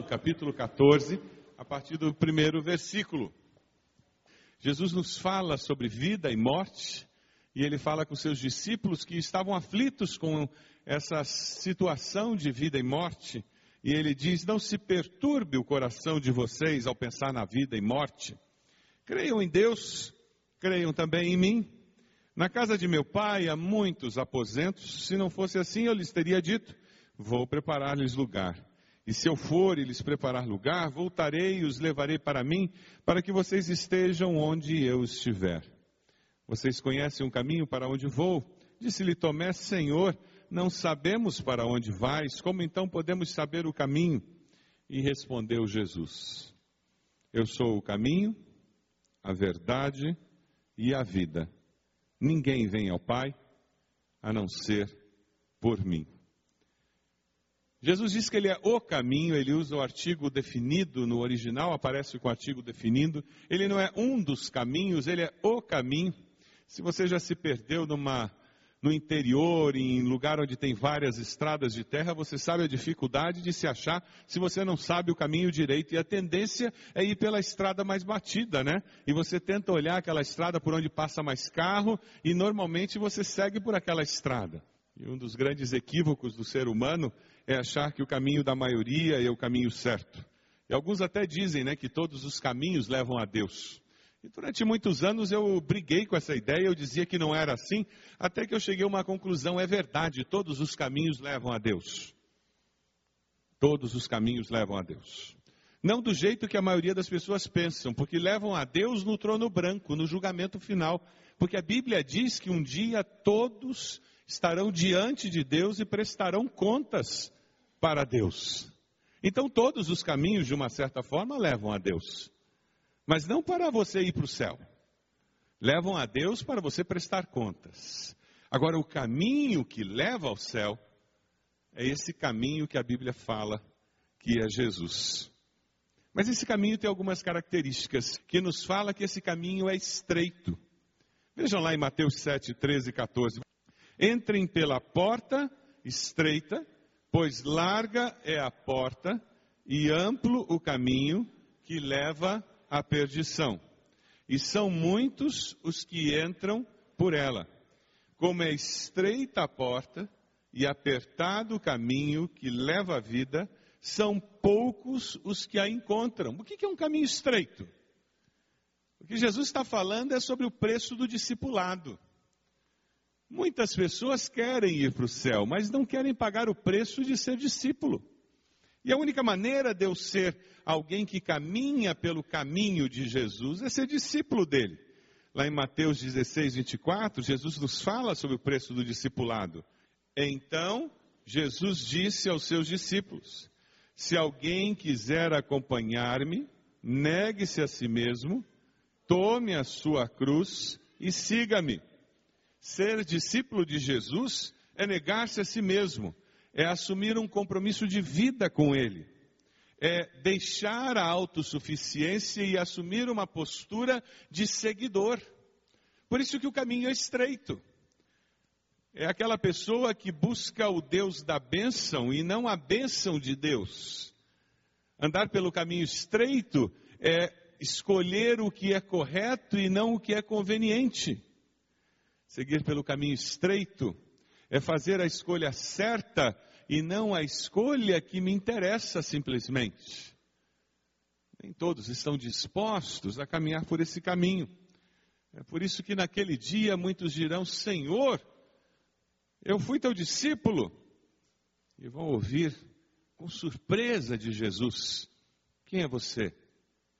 João, capítulo 14, a partir do primeiro versículo. Jesus nos fala sobre vida e morte, e ele fala com seus discípulos que estavam aflitos com essa situação de vida e morte, e ele diz: Não se perturbe o coração de vocês ao pensar na vida e morte. Creiam em Deus, creiam também em mim. Na casa de meu pai há muitos aposentos, se não fosse assim eu lhes teria dito: Vou preparar-lhes lugar. E se eu for e lhes preparar lugar, voltarei e os levarei para mim, para que vocês estejam onde eu estiver. Vocês conhecem o caminho para onde vou? Disse-lhe Tomé, Senhor, não sabemos para onde vais, como então podemos saber o caminho? E respondeu Jesus: Eu sou o caminho, a verdade e a vida. Ninguém vem ao Pai a não ser por mim. Jesus diz que ele é o caminho, ele usa o artigo definido no original, aparece com o artigo definido. Ele não é um dos caminhos, ele é o caminho. Se você já se perdeu numa, no interior, em lugar onde tem várias estradas de terra, você sabe a dificuldade de se achar se você não sabe o caminho direito. E a tendência é ir pela estrada mais batida, né? E você tenta olhar aquela estrada por onde passa mais carro e normalmente você segue por aquela estrada. E um dos grandes equívocos do ser humano é achar que o caminho da maioria é o caminho certo. E alguns até dizem né, que todos os caminhos levam a Deus. E durante muitos anos eu briguei com essa ideia, eu dizia que não era assim, até que eu cheguei a uma conclusão: é verdade, todos os caminhos levam a Deus. Todos os caminhos levam a Deus. Não do jeito que a maioria das pessoas pensam, porque levam a Deus no trono branco, no julgamento final. Porque a Bíblia diz que um dia todos estarão diante de Deus e prestarão contas para Deus. Então, todos os caminhos, de uma certa forma, levam a Deus. Mas não para você ir para o céu. Levam a Deus para você prestar contas. Agora, o caminho que leva ao céu é esse caminho que a Bíblia fala que é Jesus. Mas esse caminho tem algumas características que nos fala que esse caminho é estreito. Vejam lá em Mateus 7, 13 e 14. Entrem pela porta estreita, pois larga é a porta e amplo o caminho que leva à perdição. E são muitos os que entram por ela. Como é estreita a porta e apertado o caminho que leva à vida, são poucos os que a encontram. O que é um caminho estreito? O que Jesus está falando é sobre o preço do discipulado. Muitas pessoas querem ir para o céu, mas não querem pagar o preço de ser discípulo. E a única maneira de eu ser alguém que caminha pelo caminho de Jesus é ser discípulo dele. Lá em Mateus 16, 24, Jesus nos fala sobre o preço do discipulado. Então, Jesus disse aos seus discípulos: Se alguém quiser acompanhar-me, negue-se a si mesmo, tome a sua cruz e siga-me. Ser discípulo de Jesus é negar-se a si mesmo, é assumir um compromisso de vida com Ele, é deixar a autossuficiência e assumir uma postura de seguidor. Por isso que o caminho é estreito. É aquela pessoa que busca o Deus da bênção e não a bênção de Deus. Andar pelo caminho estreito é escolher o que é correto e não o que é conveniente. Seguir pelo caminho estreito é fazer a escolha certa e não a escolha que me interessa simplesmente. Nem todos estão dispostos a caminhar por esse caminho. É por isso que naquele dia muitos dirão: Senhor, eu fui teu discípulo. E vão ouvir com surpresa de Jesus: Quem é você?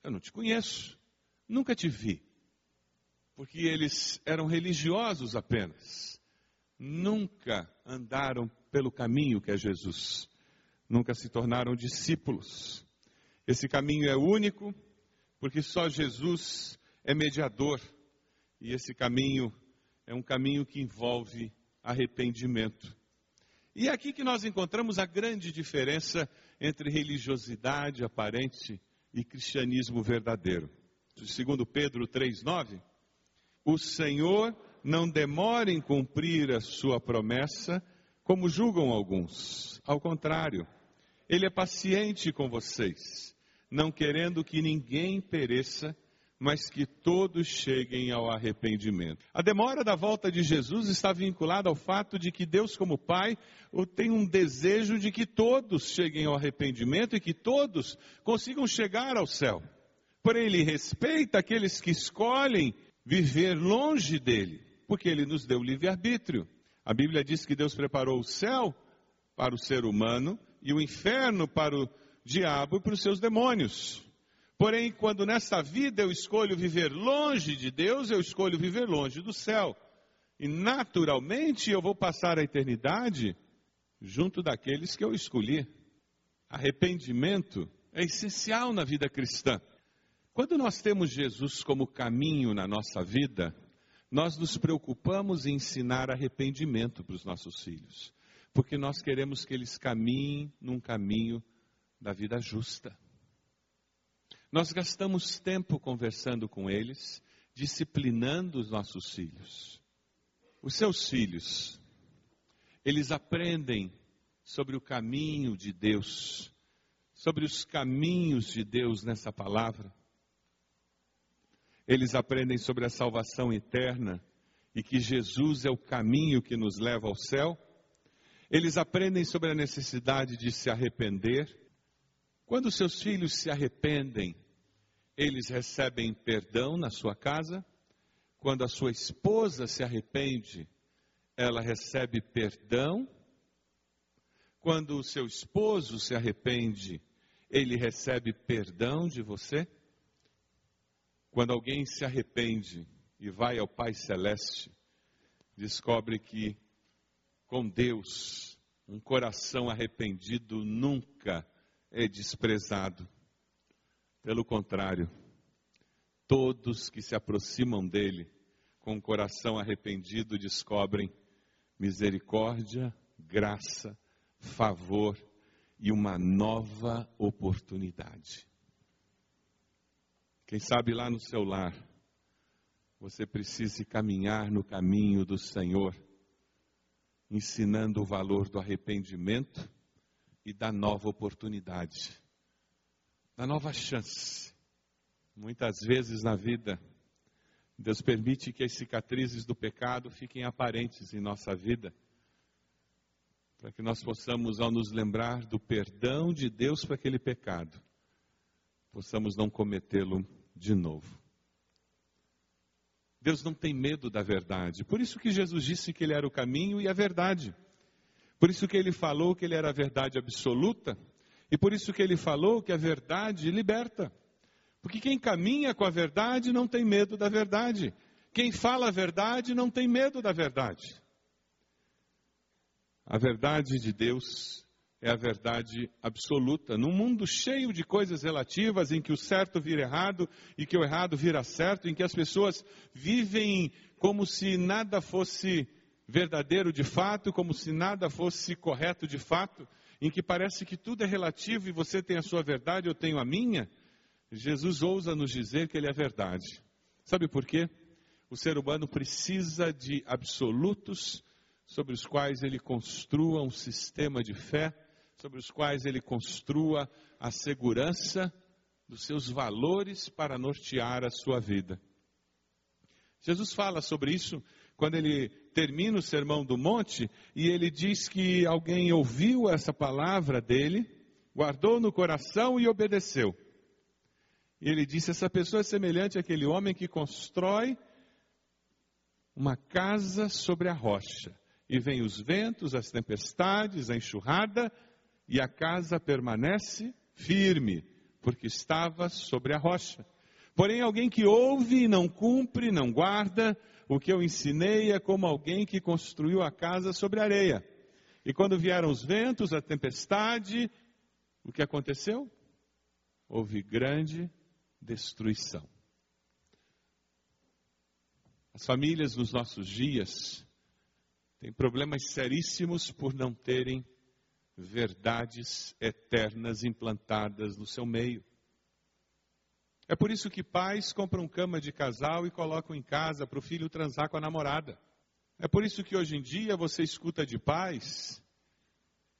Eu não te conheço, nunca te vi. Porque eles eram religiosos apenas, nunca andaram pelo caminho que é Jesus, nunca se tornaram discípulos. Esse caminho é único, porque só Jesus é mediador, e esse caminho é um caminho que envolve arrependimento. E é aqui que nós encontramos a grande diferença entre religiosidade aparente e cristianismo verdadeiro. Segundo Pedro 3:9, o Senhor não demora em cumprir a sua promessa, como julgam alguns. Ao contrário, ele é paciente com vocês, não querendo que ninguém pereça, mas que todos cheguem ao arrependimento. A demora da volta de Jesus está vinculada ao fato de que Deus, como Pai, tem um desejo de que todos cheguem ao arrependimento e que todos consigam chegar ao céu. Porém, Ele respeita aqueles que escolhem viver longe dele, porque Ele nos deu livre-arbítrio. A Bíblia diz que Deus preparou o céu para o ser humano e o inferno para o diabo e para os seus demônios. Porém, quando nessa vida eu escolho viver longe de Deus, eu escolho viver longe do céu. E naturalmente eu vou passar a eternidade junto daqueles que eu escolhi. Arrependimento é essencial na vida cristã. Quando nós temos Jesus como caminho na nossa vida, nós nos preocupamos em ensinar arrependimento para os nossos filhos, porque nós queremos que eles caminhem num caminho da vida justa. Nós gastamos tempo conversando com eles, disciplinando os nossos filhos. Os seus filhos, eles aprendem sobre o caminho de Deus, sobre os caminhos de Deus nessa palavra. Eles aprendem sobre a salvação eterna e que Jesus é o caminho que nos leva ao céu. Eles aprendem sobre a necessidade de se arrepender quando seus filhos se arrependem, eles recebem perdão na sua casa. Quando a sua esposa se arrepende, ela recebe perdão. Quando o seu esposo se arrepende, ele recebe perdão de você. Quando alguém se arrepende e vai ao Pai Celeste, descobre que com Deus, um coração arrependido nunca é desprezado. Pelo contrário, todos que se aproximam dele com o coração arrependido descobrem misericórdia, graça, favor e uma nova oportunidade. Quem sabe lá no seu lar você precise caminhar no caminho do Senhor, ensinando o valor do arrependimento e da nova oportunidade, da nova chance. Muitas vezes na vida, Deus permite que as cicatrizes do pecado fiquem aparentes em nossa vida, para que nós possamos, ao nos lembrar do perdão de Deus para aquele pecado, possamos não cometê-lo de novo. Deus não tem medo da verdade. Por isso que Jesus disse que Ele era o caminho e a verdade. Por isso que ele falou que ele era a verdade absoluta E por isso que ele falou que a verdade liberta. Porque quem caminha com a verdade não tem medo da verdade. Quem fala a verdade não tem medo da verdade. A verdade de Deus é a verdade absoluta. Num mundo cheio de coisas relativas, em que o certo vira errado e que o errado vira certo, em que as pessoas vivem como se nada fosse verdadeiro de fato, como se nada fosse correto de fato, em que parece que tudo é relativo e você tem a sua verdade, eu tenho a minha, Jesus ousa nos dizer que ele é verdade. Sabe por quê? O ser humano precisa de absolutos sobre os quais ele construa um sistema de fé, sobre os quais ele construa a segurança dos seus valores para nortear a sua vida. Jesus fala sobre isso quando ele termina o sermão do monte e ele diz que alguém ouviu essa palavra dele, guardou no coração e obedeceu. E ele disse: essa pessoa é semelhante àquele homem que constrói uma casa sobre a rocha. E vem os ventos, as tempestades, a enxurrada, e a casa permanece firme, porque estava sobre a rocha. Porém, alguém que ouve e não cumpre, não guarda, o que eu ensinei é como alguém que construiu a casa sobre areia. E quando vieram os ventos, a tempestade, o que aconteceu? Houve grande destruição. As famílias nos nossos dias têm problemas seríssimos por não terem verdades eternas implantadas no seu meio. É por isso que pais compram cama de casal e colocam em casa para o filho transar com a namorada. É por isso que hoje em dia você escuta de pais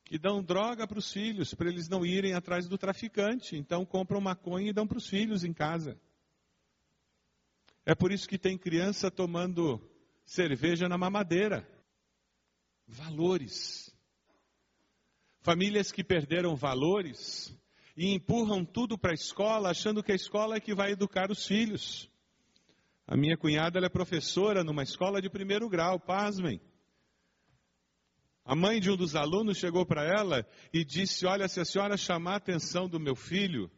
que dão droga para os filhos, para eles não irem atrás do traficante. Então compram maconha e dão para os filhos em casa. É por isso que tem criança tomando cerveja na mamadeira. Valores. Famílias que perderam valores e empurram tudo para a escola, achando que a escola é que vai educar os filhos. A minha cunhada é professora numa escola de primeiro grau, pasmem. A mãe de um dos alunos chegou para ela e disse: Olha, se a senhora chamar a atenção do meu filho,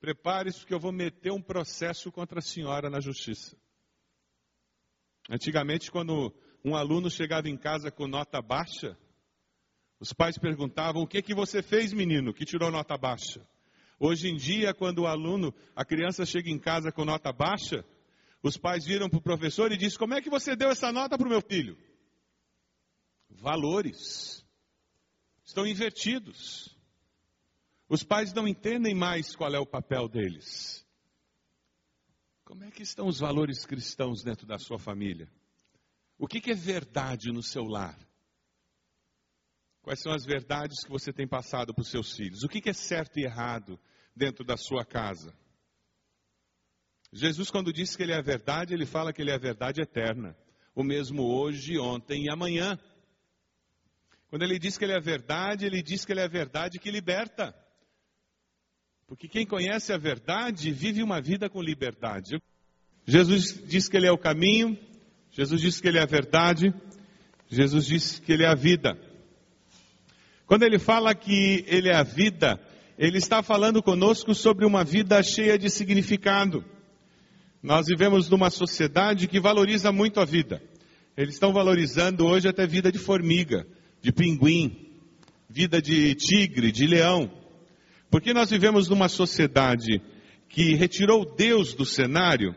prepare-se porque eu vou meter um processo contra a senhora na justiça. Antigamente, quando um aluno chegava em casa com nota baixa, os pais perguntavam: O que que você fez, menino, que tirou nota baixa? Hoje em dia, quando o aluno, a criança chega em casa com nota baixa, os pais viram para o professor e dizem: Como é que você deu essa nota para o meu filho? Valores estão invertidos. Os pais não entendem mais qual é o papel deles. Como é que estão os valores cristãos dentro da sua família? O que, que é verdade no seu lar? Quais são as verdades que você tem passado para os seus filhos? O que, que é certo e errado dentro da sua casa. Jesus, quando diz que Ele é a verdade, Ele fala que Ele é a verdade eterna. O mesmo hoje, ontem e amanhã. Quando Ele diz que Ele é a verdade, Ele diz que Ele é a verdade que liberta. Porque quem conhece a verdade vive uma vida com liberdade. Jesus diz que Ele é o caminho, Jesus diz que Ele é a verdade, Jesus diz que Ele é a vida. Quando Ele fala que Ele é a vida, ele está falando conosco sobre uma vida cheia de significado. Nós vivemos numa sociedade que valoriza muito a vida. Eles estão valorizando hoje até vida de formiga, de pinguim, vida de tigre, de leão. Porque nós vivemos numa sociedade que retirou Deus do cenário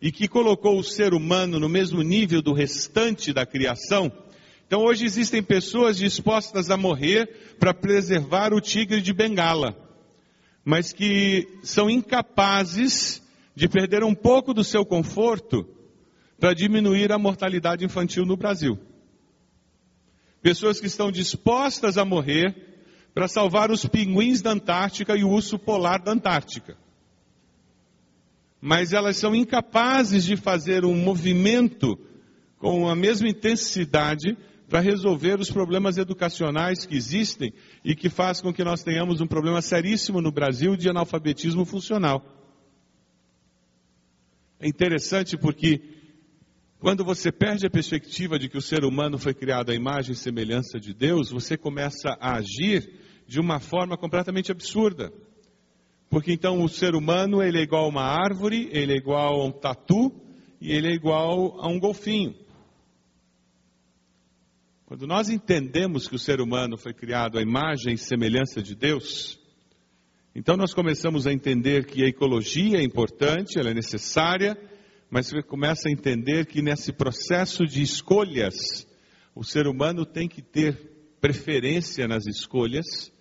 e que colocou o ser humano no mesmo nível do restante da criação. Então hoje existem pessoas dispostas a morrer para preservar o tigre de Bengala mas que são incapazes de perder um pouco do seu conforto para diminuir a mortalidade infantil no Brasil. Pessoas que estão dispostas a morrer para salvar os pinguins da Antártica e o urso polar da Antártica. Mas elas são incapazes de fazer um movimento com a mesma intensidade para resolver os problemas educacionais que existem e que faz com que nós tenhamos um problema seríssimo no Brasil de analfabetismo funcional. É interessante porque quando você perde a perspectiva de que o ser humano foi criado à imagem e semelhança de Deus, você começa a agir de uma forma completamente absurda. Porque então o ser humano ele é igual a uma árvore, ele é igual a um tatu e ele é igual a um golfinho. Quando nós entendemos que o ser humano foi criado à imagem e semelhança de Deus, então nós começamos a entender que a ecologia é importante, ela é necessária, mas você começa a entender que nesse processo de escolhas, o ser humano tem que ter preferência nas escolhas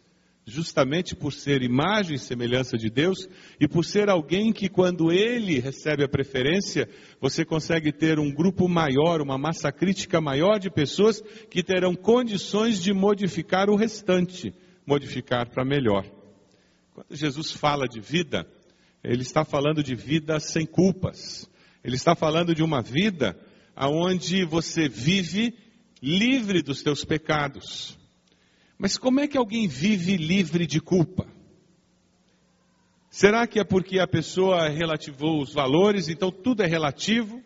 justamente por ser imagem e semelhança de Deus e por ser alguém que, quando ele recebe a preferência, você consegue ter um grupo maior, uma massa crítica maior de pessoas que terão condições de modificar o restante, modificar para melhor. Quando Jesus fala de vida, ele está falando de vida sem culpas. Ele está falando de uma vida onde você vive livre dos teus pecados. Mas como é que alguém vive livre de culpa? Será que é porque a pessoa relativou os valores, então tudo é relativo?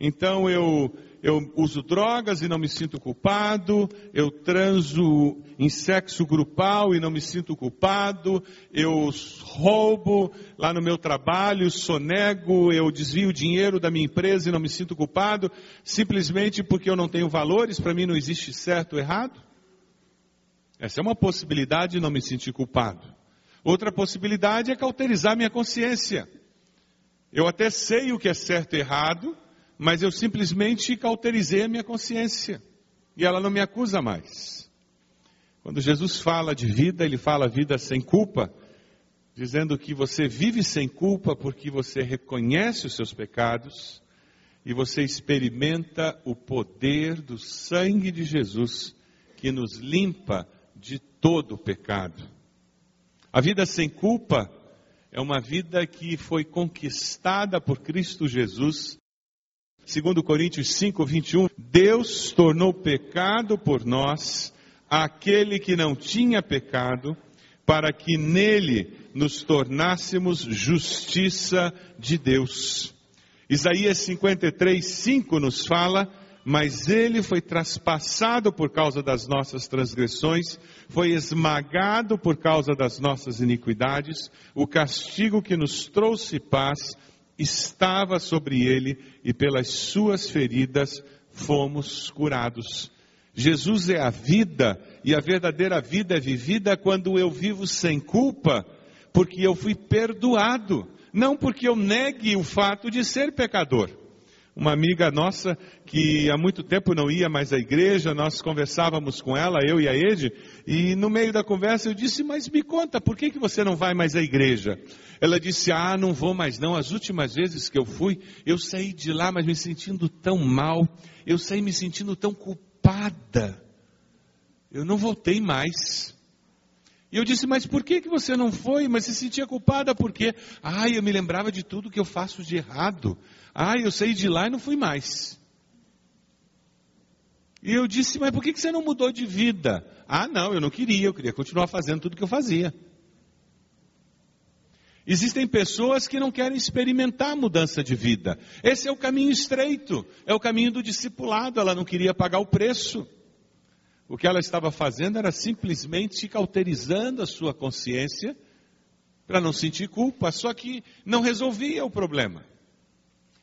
Então eu, eu uso drogas e não me sinto culpado, eu transo em sexo grupal e não me sinto culpado, eu roubo lá no meu trabalho, sonego, eu desvio dinheiro da minha empresa e não me sinto culpado, simplesmente porque eu não tenho valores, para mim não existe certo ou errado? Essa é uma possibilidade de não me sentir culpado. Outra possibilidade é cauterizar minha consciência. Eu até sei o que é certo e errado, mas eu simplesmente cauterizei a minha consciência. E ela não me acusa mais. Quando Jesus fala de vida, ele fala vida sem culpa, dizendo que você vive sem culpa porque você reconhece os seus pecados e você experimenta o poder do sangue de Jesus que nos limpa de todo o pecado. A vida sem culpa é uma vida que foi conquistada por Cristo Jesus. Segundo Coríntios 5, 21, Deus tornou pecado por nós aquele que não tinha pecado, para que nele nos tornássemos justiça de Deus. Isaías 53, 5 nos fala mas ele foi traspassado por causa das nossas transgressões, foi esmagado por causa das nossas iniquidades, o castigo que nos trouxe paz estava sobre ele e pelas suas feridas fomos curados. Jesus é a vida e a verdadeira vida é vivida quando eu vivo sem culpa, porque eu fui perdoado, não porque eu negue o fato de ser pecador uma amiga nossa que há muito tempo não ia mais à igreja, nós conversávamos com ela, eu e a Ed, e no meio da conversa eu disse, mas me conta, por que, que você não vai mais à igreja? Ela disse, ah, não vou mais não, as últimas vezes que eu fui, eu saí de lá, mas me sentindo tão mal, eu saí me sentindo tão culpada, eu não voltei mais. E eu disse, mas por que, que você não foi? Mas se sentia culpada por quê? Ah, eu me lembrava de tudo que eu faço de errado. Ah, eu saí de lá e não fui mais. E eu disse, mas por que, que você não mudou de vida? Ah, não, eu não queria, eu queria continuar fazendo tudo que eu fazia. Existem pessoas que não querem experimentar mudança de vida. Esse é o caminho estreito, é o caminho do discipulado, ela não queria pagar o preço. O que ela estava fazendo era simplesmente cauterizando a sua consciência para não sentir culpa, só que não resolvia o problema.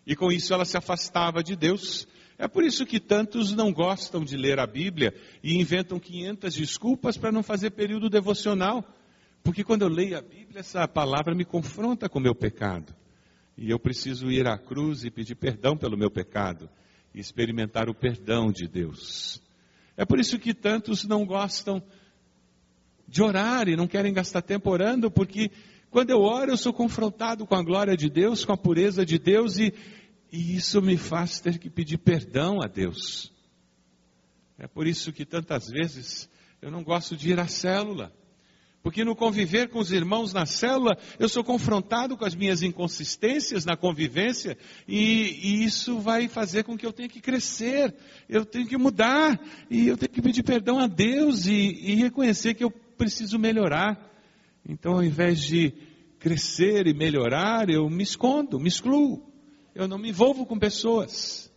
E com isso ela se afastava de Deus. É por isso que tantos não gostam de ler a Bíblia e inventam 500 desculpas para não fazer período devocional. Porque quando eu leio a Bíblia, essa palavra me confronta com o meu pecado. E eu preciso ir à cruz e pedir perdão pelo meu pecado e experimentar o perdão de Deus. É por isso que tantos não gostam de orar e não querem gastar tempo orando, porque quando eu oro eu sou confrontado com a glória de Deus, com a pureza de Deus e, e isso me faz ter que pedir perdão a Deus. É por isso que tantas vezes eu não gosto de ir à célula. Porque no conviver com os irmãos na célula, eu sou confrontado com as minhas inconsistências na convivência, e, e, isso vai fazer com que eu tenha que crescer, eu tenho que mudar, e eu tenho que pedir perdão a Deus e, e reconhecer que eu preciso melhorar. Então, ao invés de crescer e melhorar, eu me escondo, me excluo, eu não me envolvo com pessoas.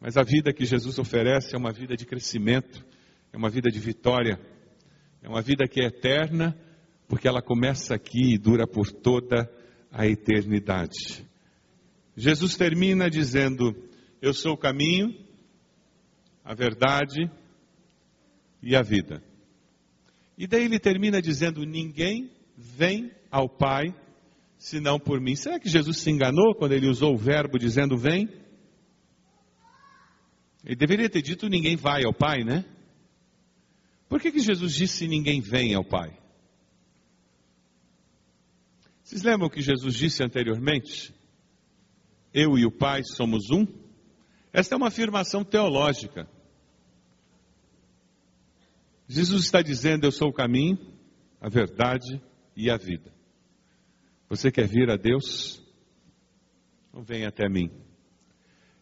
Mas a vida que Jesus oferece é uma vida de crescimento, é uma vida de vitória É uma vida que é eterna, porque ela começa aqui e dura por toda a eternidade. Jesus termina dizendo: Eu sou o caminho, a verdade e a vida. E daí ele termina dizendo: Ninguém vem ao Pai senão por mim. Será que Jesus se enganou quando ele usou o verbo dizendo vem? Ele deveria ter dito ninguém vai ao Pai, né? Por que, que Jesus disse ninguém vem ao Pai? Vocês lembram o que Jesus disse anteriormente? Eu e o Pai somos um? Esta é uma afirmação teológica. Jesus está dizendo: Eu sou o caminho, a verdade e a vida. Você quer vir a Deus? Então vem até mim.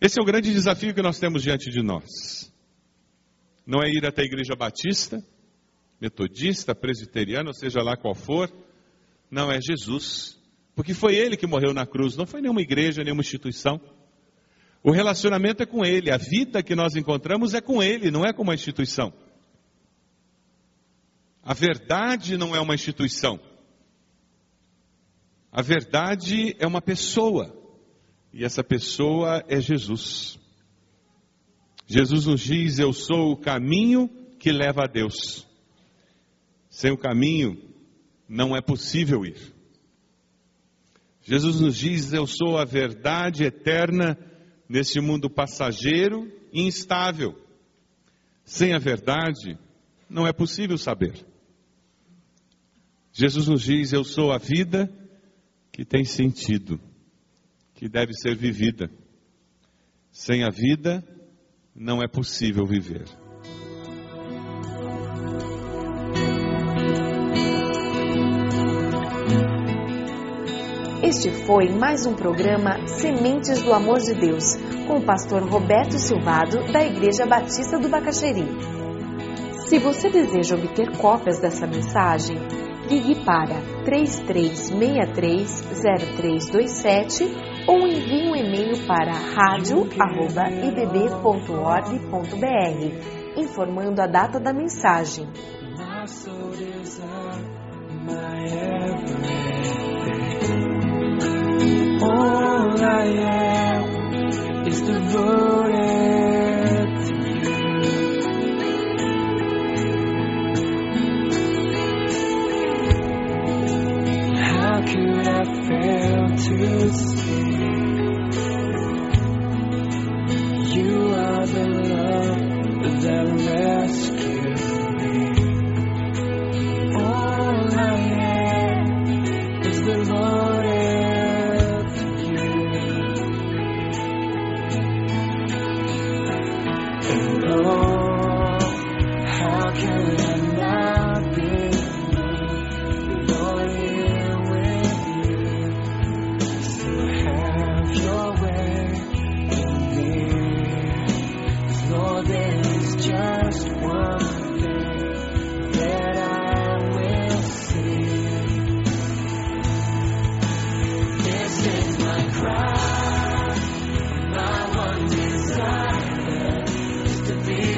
Esse é o grande desafio que nós temos diante de nós. Não é ir até a igreja batista, metodista, presbiteriana, ou seja lá qual for. Não é Jesus. Porque foi ele que morreu na cruz, não foi nenhuma igreja, nenhuma instituição. O relacionamento é com ele, a vida que nós encontramos é com ele, não é com uma instituição. A verdade não é uma instituição. A verdade é uma pessoa. E essa pessoa é Jesus. Jesus nos diz: Eu sou o caminho que leva a Deus. Sem o caminho, não é possível ir. Jesus nos diz: Eu sou a verdade eterna nesse mundo passageiro e instável. Sem a verdade, não é possível saber. Jesus nos diz: Eu sou a vida que tem sentido que deve ser vivida. Sem a vida, não é possível viver. Este foi mais um programa Sementes do Amor de Deus, com o pastor Roberto Silvado, da Igreja Batista do Bacaxeri. Se você deseja obter cópias dessa mensagem, ligue para 33630327 ou envie um e-mail para radio@ibb.org.br informando a data da mensagem. All I is devoted be